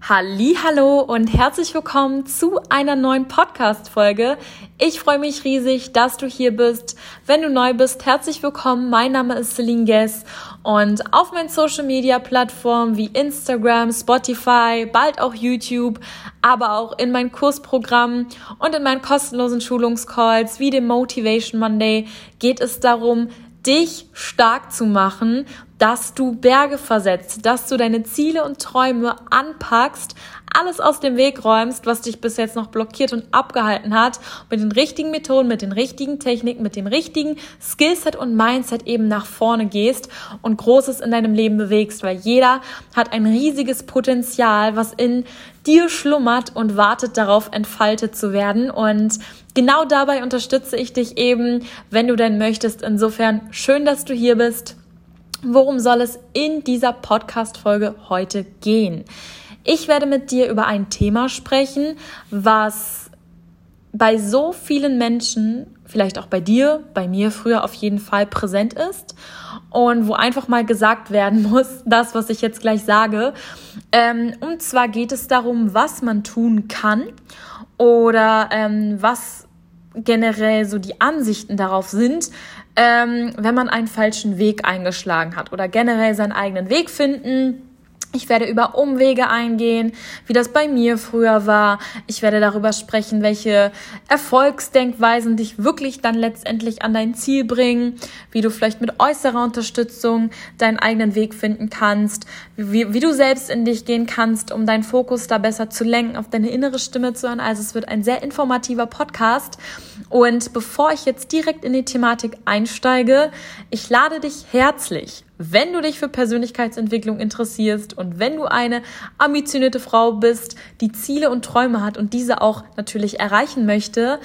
Hallo und herzlich willkommen zu einer neuen Podcast Folge. Ich freue mich riesig, dass du hier bist. Wenn du neu bist, herzlich willkommen. Mein Name ist Celine Guess und auf meinen Social Media Plattformen wie Instagram, Spotify, bald auch YouTube, aber auch in meinen Kursprogrammen und in meinen kostenlosen Schulungscalls wie dem Motivation Monday geht es darum, dich stark zu machen, dass du Berge versetzt, dass du deine Ziele und Träume anpackst, alles aus dem Weg räumst, was dich bis jetzt noch blockiert und abgehalten hat, mit den richtigen Methoden, mit den richtigen Techniken, mit dem richtigen Skillset und Mindset eben nach vorne gehst und Großes in deinem Leben bewegst, weil jeder hat ein riesiges Potenzial, was in dir schlummert und wartet darauf, entfaltet zu werden. Und genau dabei unterstütze ich dich eben, wenn du denn möchtest. Insofern schön, dass du hier bist. Worum soll es in dieser Podcast-Folge heute gehen? Ich werde mit dir über ein Thema sprechen, was bei so vielen Menschen, vielleicht auch bei dir, bei mir früher auf jeden Fall präsent ist und wo einfach mal gesagt werden muss, das, was ich jetzt gleich sage. Ähm, und zwar geht es darum, was man tun kann oder ähm, was generell so die Ansichten darauf sind, ähm, wenn man einen falschen Weg eingeschlagen hat oder generell seinen eigenen Weg finden. Ich werde über Umwege eingehen, wie das bei mir früher war. Ich werde darüber sprechen, welche Erfolgsdenkweisen dich wirklich dann letztendlich an dein Ziel bringen, wie du vielleicht mit äußerer Unterstützung deinen eigenen Weg finden kannst, wie, wie du selbst in dich gehen kannst, um deinen Fokus da besser zu lenken, auf deine innere Stimme zu hören. Also es wird ein sehr informativer Podcast. Und bevor ich jetzt direkt in die Thematik einsteige, ich lade dich herzlich wenn du dich für Persönlichkeitsentwicklung interessierst und wenn du eine ambitionierte Frau bist, die Ziele und Träume hat und diese auch natürlich erreichen möchte,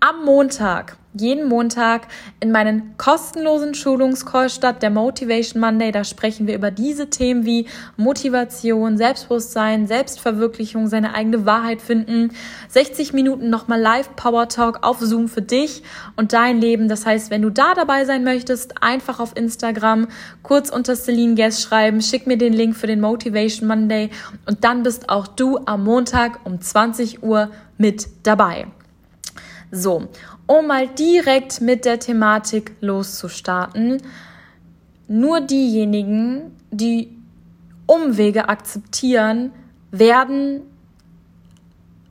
am Montag jeden Montag in meinen kostenlosen Schulungscall statt, der Motivation Monday. Da sprechen wir über diese Themen wie Motivation, Selbstbewusstsein, Selbstverwirklichung, seine eigene Wahrheit finden. 60 Minuten nochmal Live Power Talk auf Zoom für dich und dein Leben. Das heißt, wenn du da dabei sein möchtest, einfach auf Instagram kurz unter Celine Guest schreiben, schick mir den Link für den Motivation Monday und dann bist auch du am Montag um 20 Uhr mit dabei. So, um mal direkt mit der Thematik loszustarten. Nur diejenigen, die Umwege akzeptieren, werden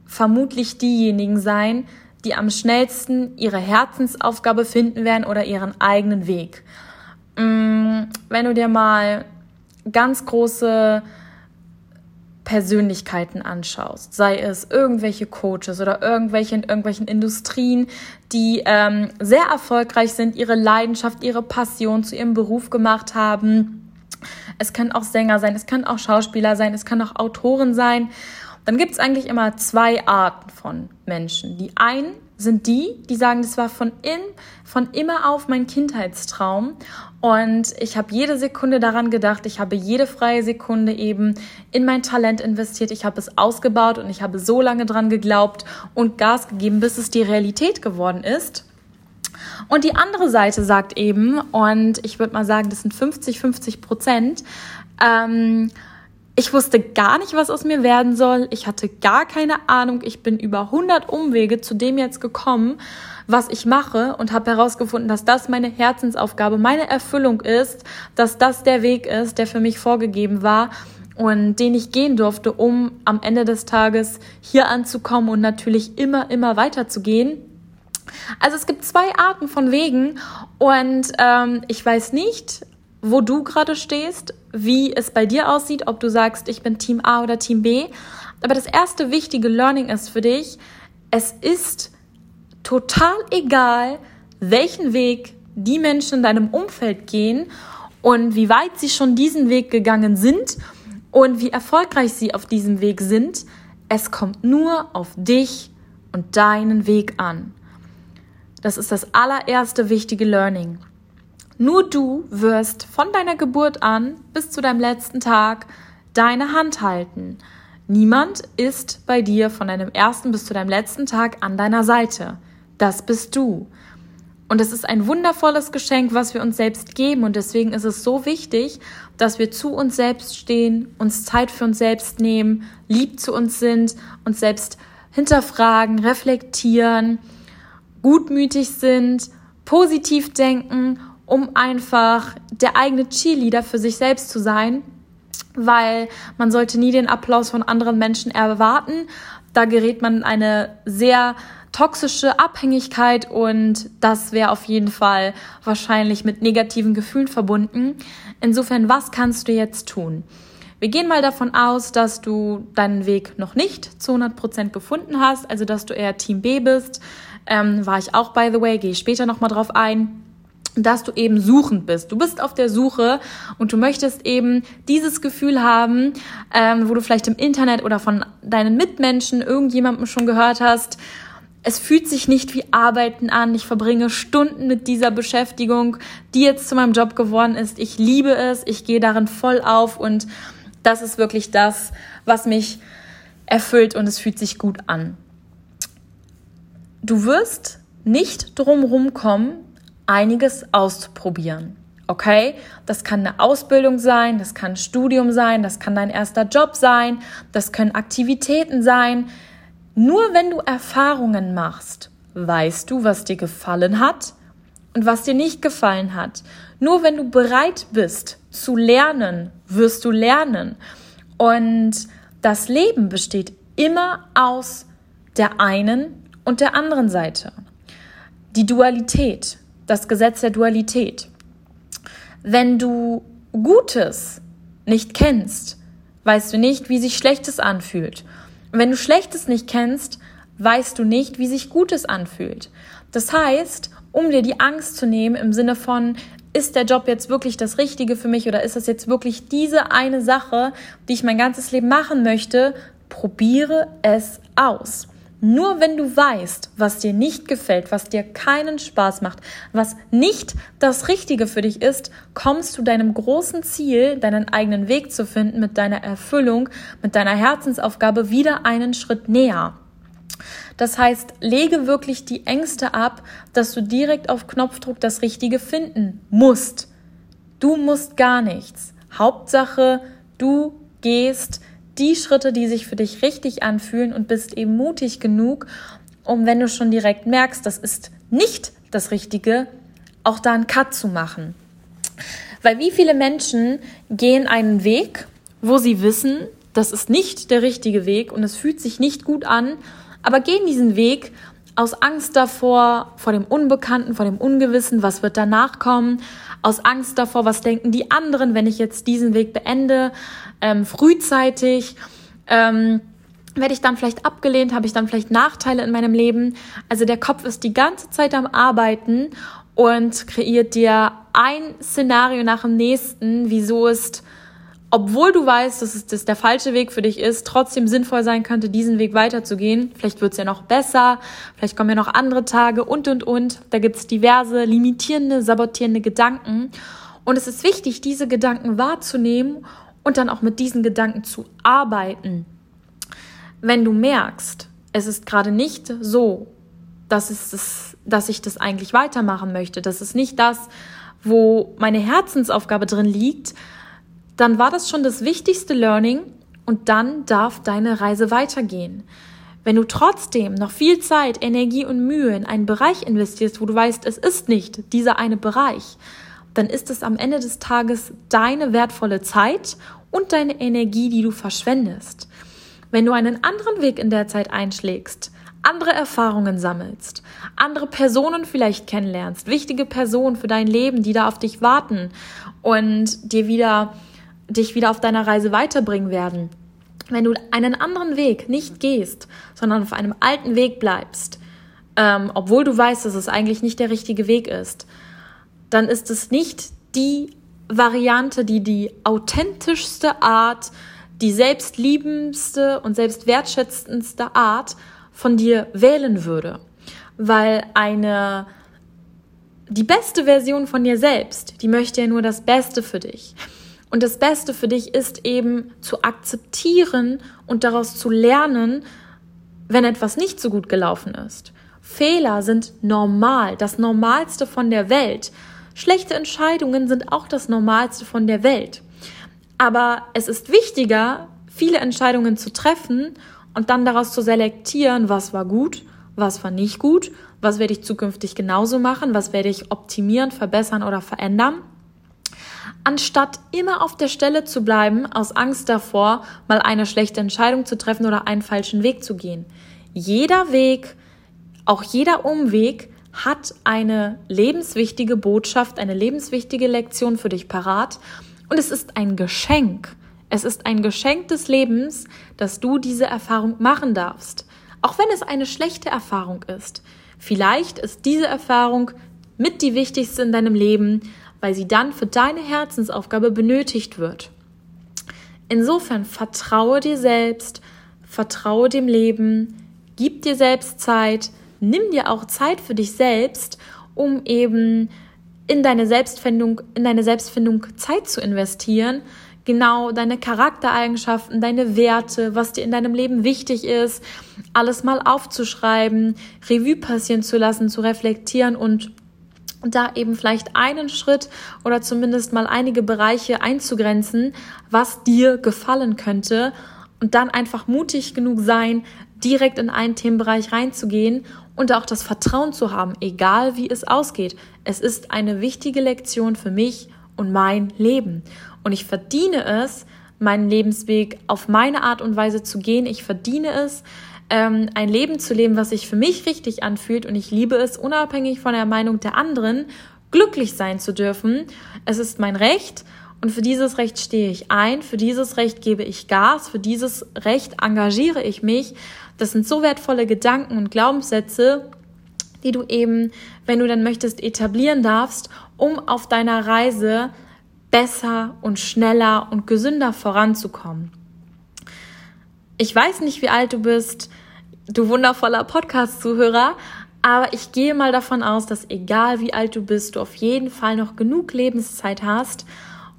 vermutlich diejenigen sein, die am schnellsten ihre Herzensaufgabe finden werden oder ihren eigenen Weg. Mm, wenn du dir mal ganz große Persönlichkeiten anschaust, sei es irgendwelche Coaches oder irgendwelche in irgendwelchen Industrien, die ähm, sehr erfolgreich sind, ihre Leidenschaft, ihre Passion zu ihrem Beruf gemacht haben. Es können auch Sänger sein, es können auch Schauspieler sein, es können auch Autoren sein. Dann gibt es eigentlich immer zwei Arten von Menschen. Die einen sind die, die sagen, das war von, in, von immer auf mein Kindheitstraum. Und ich habe jede Sekunde daran gedacht, ich habe jede freie Sekunde eben in mein Talent investiert, ich habe es ausgebaut und ich habe so lange dran geglaubt und Gas gegeben, bis es die Realität geworden ist. Und die andere Seite sagt eben, und ich würde mal sagen, das sind 50, 50 Prozent, ähm, ich wusste gar nicht, was aus mir werden soll. Ich hatte gar keine Ahnung. Ich bin über 100 Umwege zu dem jetzt gekommen, was ich mache und habe herausgefunden, dass das meine Herzensaufgabe, meine Erfüllung ist, dass das der Weg ist, der für mich vorgegeben war und den ich gehen durfte, um am Ende des Tages hier anzukommen und natürlich immer, immer weiterzugehen. Also es gibt zwei Arten von Wegen und ähm, ich weiß nicht, wo du gerade stehst, wie es bei dir aussieht, ob du sagst, ich bin Team A oder Team B. Aber das erste wichtige Learning ist für dich, es ist total egal, welchen Weg die Menschen in deinem Umfeld gehen und wie weit sie schon diesen Weg gegangen sind und wie erfolgreich sie auf diesem Weg sind. Es kommt nur auf dich und deinen Weg an. Das ist das allererste wichtige Learning. Nur du wirst von deiner Geburt an bis zu deinem letzten Tag deine Hand halten. Niemand ist bei dir von deinem ersten bis zu deinem letzten Tag an deiner Seite. Das bist du. Und es ist ein wundervolles Geschenk, was wir uns selbst geben. Und deswegen ist es so wichtig, dass wir zu uns selbst stehen, uns Zeit für uns selbst nehmen, lieb zu uns sind, uns selbst hinterfragen, reflektieren, gutmütig sind, positiv denken, um einfach der eigene Cheerleader für sich selbst zu sein. Weil man sollte nie den Applaus von anderen Menschen erwarten. Da gerät man in eine sehr toxische Abhängigkeit und das wäre auf jeden Fall wahrscheinlich mit negativen Gefühlen verbunden. Insofern, was kannst du jetzt tun? Wir gehen mal davon aus, dass du deinen Weg noch nicht zu 100 Prozent gefunden hast, also dass du eher Team B bist. Ähm, war ich auch, by the way, gehe ich später nochmal drauf ein dass du eben suchend bist. Du bist auf der Suche und du möchtest eben dieses Gefühl haben, ähm, wo du vielleicht im Internet oder von deinen Mitmenschen irgendjemandem schon gehört hast, es fühlt sich nicht wie Arbeiten an. Ich verbringe Stunden mit dieser Beschäftigung, die jetzt zu meinem Job geworden ist. Ich liebe es, ich gehe darin voll auf und das ist wirklich das, was mich erfüllt und es fühlt sich gut an. Du wirst nicht drumherum kommen, einiges auszuprobieren. Okay? Das kann eine Ausbildung sein, das kann ein Studium sein, das kann dein erster Job sein, das können Aktivitäten sein, nur wenn du Erfahrungen machst, weißt du, was dir gefallen hat und was dir nicht gefallen hat. Nur wenn du bereit bist zu lernen, wirst du lernen. Und das Leben besteht immer aus der einen und der anderen Seite. Die Dualität, das Gesetz der Dualität. Wenn du Gutes nicht kennst, weißt du nicht, wie sich Schlechtes anfühlt. Wenn du Schlechtes nicht kennst, weißt du nicht, wie sich Gutes anfühlt. Das heißt, um dir die Angst zu nehmen im Sinne von, ist der Job jetzt wirklich das Richtige für mich oder ist das jetzt wirklich diese eine Sache, die ich mein ganzes Leben machen möchte, probiere es aus. Nur wenn du weißt, was dir nicht gefällt, was dir keinen Spaß macht, was nicht das Richtige für dich ist, kommst du deinem großen Ziel, deinen eigenen Weg zu finden, mit deiner Erfüllung, mit deiner Herzensaufgabe wieder einen Schritt näher. Das heißt, lege wirklich die Ängste ab, dass du direkt auf Knopfdruck das Richtige finden musst. Du musst gar nichts. Hauptsache, du gehst die Schritte, die sich für dich richtig anfühlen und bist eben mutig genug, um wenn du schon direkt merkst, das ist nicht das Richtige, auch da einen Cut zu machen. Weil wie viele Menschen gehen einen Weg, wo sie wissen, das ist nicht der richtige Weg und es fühlt sich nicht gut an, aber gehen diesen Weg aus Angst davor, vor dem Unbekannten, vor dem Ungewissen, was wird danach kommen, aus Angst davor, was denken die anderen, wenn ich jetzt diesen Weg beende, ähm, frühzeitig. Ähm, werde ich dann vielleicht abgelehnt, habe ich dann vielleicht Nachteile in meinem Leben. Also der Kopf ist die ganze Zeit am Arbeiten und kreiert dir ein Szenario nach dem nächsten, wieso es obwohl du weißt, dass es das der falsche Weg für dich ist, trotzdem sinnvoll sein könnte, diesen Weg weiterzugehen. Vielleicht wird es ja noch besser, vielleicht kommen ja noch andere Tage und, und, und. Da gibt es diverse limitierende, sabotierende Gedanken. Und es ist wichtig, diese Gedanken wahrzunehmen und dann auch mit diesen Gedanken zu arbeiten. Wenn du merkst, es ist gerade nicht so, dass, es das, dass ich das eigentlich weitermachen möchte, das ist nicht das, wo meine Herzensaufgabe drin liegt, dann war das schon das wichtigste Learning und dann darf deine Reise weitergehen. Wenn du trotzdem noch viel Zeit, Energie und Mühe in einen Bereich investierst, wo du weißt, es ist nicht dieser eine Bereich, dann ist es am Ende des Tages deine wertvolle Zeit und deine Energie, die du verschwendest. Wenn du einen anderen Weg in der Zeit einschlägst, andere Erfahrungen sammelst, andere Personen vielleicht kennenlernst, wichtige Personen für dein Leben, die da auf dich warten und dir wieder dich wieder auf deiner Reise weiterbringen werden. Wenn du einen anderen Weg nicht gehst, sondern auf einem alten Weg bleibst, ähm, obwohl du weißt, dass es eigentlich nicht der richtige Weg ist, dann ist es nicht die Variante, die die authentischste Art, die selbstliebendste und selbstwertschätzendste Art von dir wählen würde. Weil eine, die beste Version von dir selbst, die möchte ja nur das Beste für dich. Und das Beste für dich ist eben zu akzeptieren und daraus zu lernen, wenn etwas nicht so gut gelaufen ist. Fehler sind normal, das Normalste von der Welt. Schlechte Entscheidungen sind auch das Normalste von der Welt. Aber es ist wichtiger, viele Entscheidungen zu treffen und dann daraus zu selektieren, was war gut, was war nicht gut, was werde ich zukünftig genauso machen, was werde ich optimieren, verbessern oder verändern, anstatt immer auf der Stelle zu bleiben, aus Angst davor, mal eine schlechte Entscheidung zu treffen oder einen falschen Weg zu gehen. Jeder Weg, auch jeder Umweg hat eine lebenswichtige Botschaft, eine lebenswichtige Lektion für dich parat und es ist ein Geschenk. Es ist ein Geschenk des Lebens, dass du diese Erfahrung machen darfst. Auch wenn es eine schlechte Erfahrung ist. Vielleicht ist diese Erfahrung mit die wichtigste in deinem Leben, weil sie dann für deine Herzensaufgabe benötigt wird. Insofern vertraue dir selbst, vertraue dem Leben, gib dir selbst Zeit, nimm dir auch Zeit für dich selbst, um eben in deine Selbstfindung, in deine Selbstfindung Zeit zu investieren, genau deine Charaktereigenschaften, deine Werte, was dir in deinem Leben wichtig ist, alles mal aufzuschreiben, Revue passieren zu lassen, zu reflektieren und da eben vielleicht einen Schritt oder zumindest mal einige Bereiche einzugrenzen, was dir gefallen könnte und dann einfach mutig genug sein, direkt in einen Themenbereich reinzugehen und auch das Vertrauen zu haben, egal wie es ausgeht. Es ist eine wichtige Lektion für mich und mein Leben. Und ich verdiene es, meinen Lebensweg auf meine Art und Weise zu gehen. Ich verdiene es, ähm, ein Leben zu leben, was sich für mich richtig anfühlt. Und ich liebe es, unabhängig von der Meinung der anderen, glücklich sein zu dürfen. Es ist mein Recht. Und für dieses Recht stehe ich ein, für dieses Recht gebe ich Gas, für dieses Recht engagiere ich mich. Das sind so wertvolle Gedanken und Glaubenssätze, die du eben, wenn du dann möchtest, etablieren darfst, um auf deiner Reise besser und schneller und gesünder voranzukommen. Ich weiß nicht, wie alt du bist, du wundervoller Podcast-Zuhörer, aber ich gehe mal davon aus, dass egal wie alt du bist, du auf jeden Fall noch genug Lebenszeit hast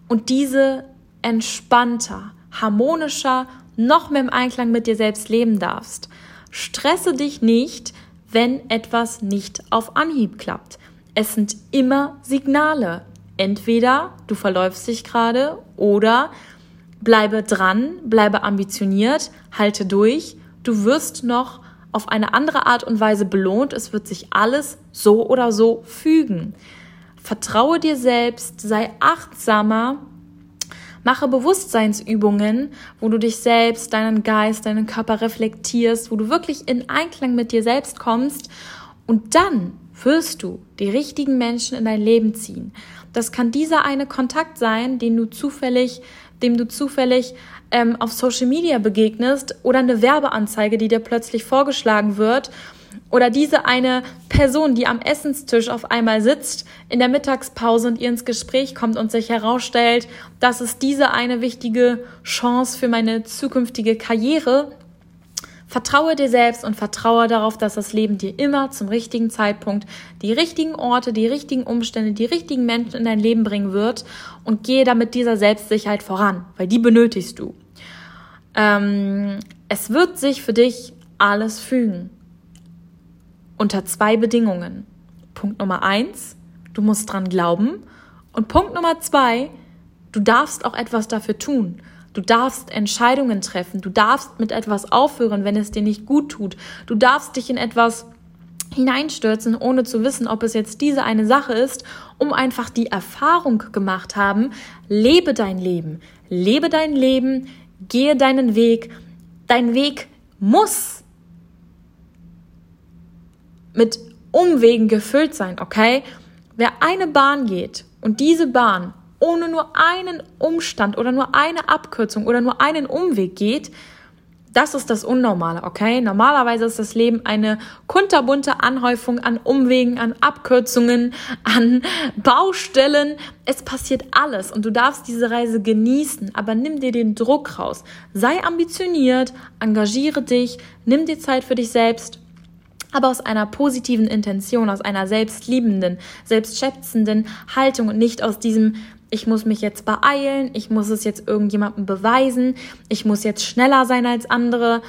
und diese entspannter, harmonischer, noch mehr im Einklang mit dir selbst leben darfst. Stresse dich nicht, wenn etwas nicht auf Anhieb klappt. Es sind immer Signale. Entweder du verläufst dich gerade oder bleibe dran, bleibe ambitioniert, halte durch. Du wirst noch auf eine andere Art und Weise belohnt. Es wird sich alles so oder so fügen. Vertraue dir selbst, sei achtsamer, mache Bewusstseinsübungen, wo du dich selbst, deinen Geist, deinen Körper reflektierst, wo du wirklich in Einklang mit dir selbst kommst und dann wirst du die richtigen Menschen in dein Leben ziehen. Das kann dieser eine Kontakt sein, den du zufällig, dem du zufällig ähm, auf Social Media begegnest oder eine Werbeanzeige, die dir plötzlich vorgeschlagen wird oder diese eine Person, die am Essenstisch auf einmal sitzt in der Mittagspause und ihr ins Gespräch kommt und sich herausstellt, dass es diese eine wichtige Chance für meine zukünftige Karriere. Vertraue dir selbst und vertraue darauf, dass das Leben dir immer zum richtigen Zeitpunkt die richtigen Orte, die richtigen Umstände, die richtigen Menschen in dein Leben bringen wird und gehe damit dieser Selbstsicherheit voran, weil die benötigst du. Ähm, es wird sich für dich alles fügen unter zwei Bedingungen. Punkt Nummer eins, du musst dran glauben. Und Punkt Nummer zwei, du darfst auch etwas dafür tun. Du darfst Entscheidungen treffen. Du darfst mit etwas aufhören, wenn es dir nicht gut tut. Du darfst dich in etwas hineinstürzen, ohne zu wissen, ob es jetzt diese eine Sache ist, um einfach die Erfahrung gemacht haben, lebe dein Leben, lebe dein Leben, gehe deinen Weg. Dein Weg muss mit Umwegen gefüllt sein, okay? Wer eine Bahn geht und diese Bahn ohne nur einen Umstand oder nur eine Abkürzung oder nur einen Umweg geht, das ist das Unnormale, okay? Normalerweise ist das Leben eine kunterbunte Anhäufung an Umwegen, an Abkürzungen, an Baustellen. Es passiert alles und du darfst diese Reise genießen, aber nimm dir den Druck raus. Sei ambitioniert, engagiere dich, nimm dir Zeit für dich selbst aber aus einer positiven Intention, aus einer selbstliebenden, selbstschätzenden Haltung und nicht aus diesem, ich muss mich jetzt beeilen, ich muss es jetzt irgendjemandem beweisen, ich muss jetzt schneller sein als andere.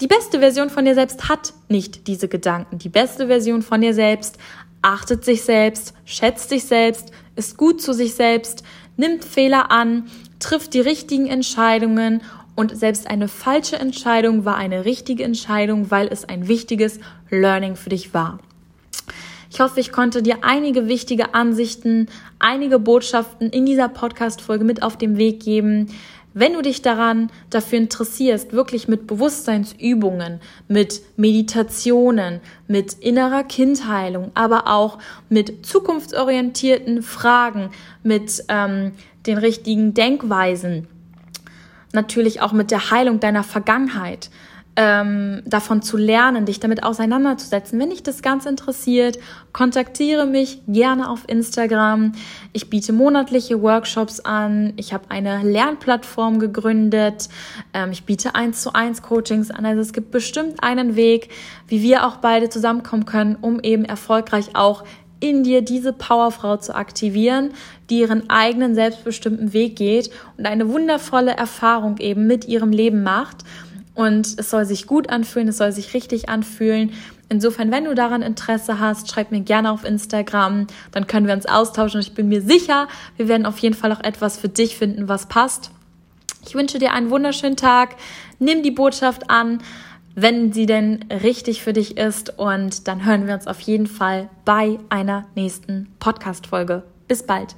die beste Version von dir selbst hat nicht diese Gedanken. Die beste Version von dir selbst achtet sich selbst, schätzt sich selbst, ist gut zu sich selbst, nimmt Fehler an, trifft die richtigen Entscheidungen und selbst eine falsche Entscheidung war eine richtige Entscheidung, weil es ein wichtiges Learning für dich war. Ich hoffe, ich konnte dir einige wichtige Ansichten, einige Botschaften in dieser Podcast-Folge mit auf den Weg geben. Wenn du dich daran dafür interessierst, wirklich mit Bewusstseinsübungen, mit Meditationen, mit innerer Kindheilung, aber auch mit zukunftsorientierten Fragen, mit ähm, den richtigen Denkweisen, natürlich auch mit der Heilung deiner Vergangenheit, ähm, davon zu lernen, dich damit auseinanderzusetzen. Wenn dich das Ganze interessiert, kontaktiere mich gerne auf Instagram. Ich biete monatliche Workshops an. Ich habe eine Lernplattform gegründet. Ähm, ich biete eins zu eins Coachings an. Also es gibt bestimmt einen Weg, wie wir auch beide zusammenkommen können, um eben erfolgreich auch in dir diese Powerfrau zu aktivieren, die ihren eigenen selbstbestimmten Weg geht und eine wundervolle Erfahrung eben mit ihrem Leben macht. Und es soll sich gut anfühlen, es soll sich richtig anfühlen. Insofern, wenn du daran Interesse hast, schreib mir gerne auf Instagram, dann können wir uns austauschen. Ich bin mir sicher, wir werden auf jeden Fall auch etwas für dich finden, was passt. Ich wünsche dir einen wunderschönen Tag. Nimm die Botschaft an wenn sie denn richtig für dich ist. Und dann hören wir uns auf jeden Fall bei einer nächsten Podcast-Folge. Bis bald.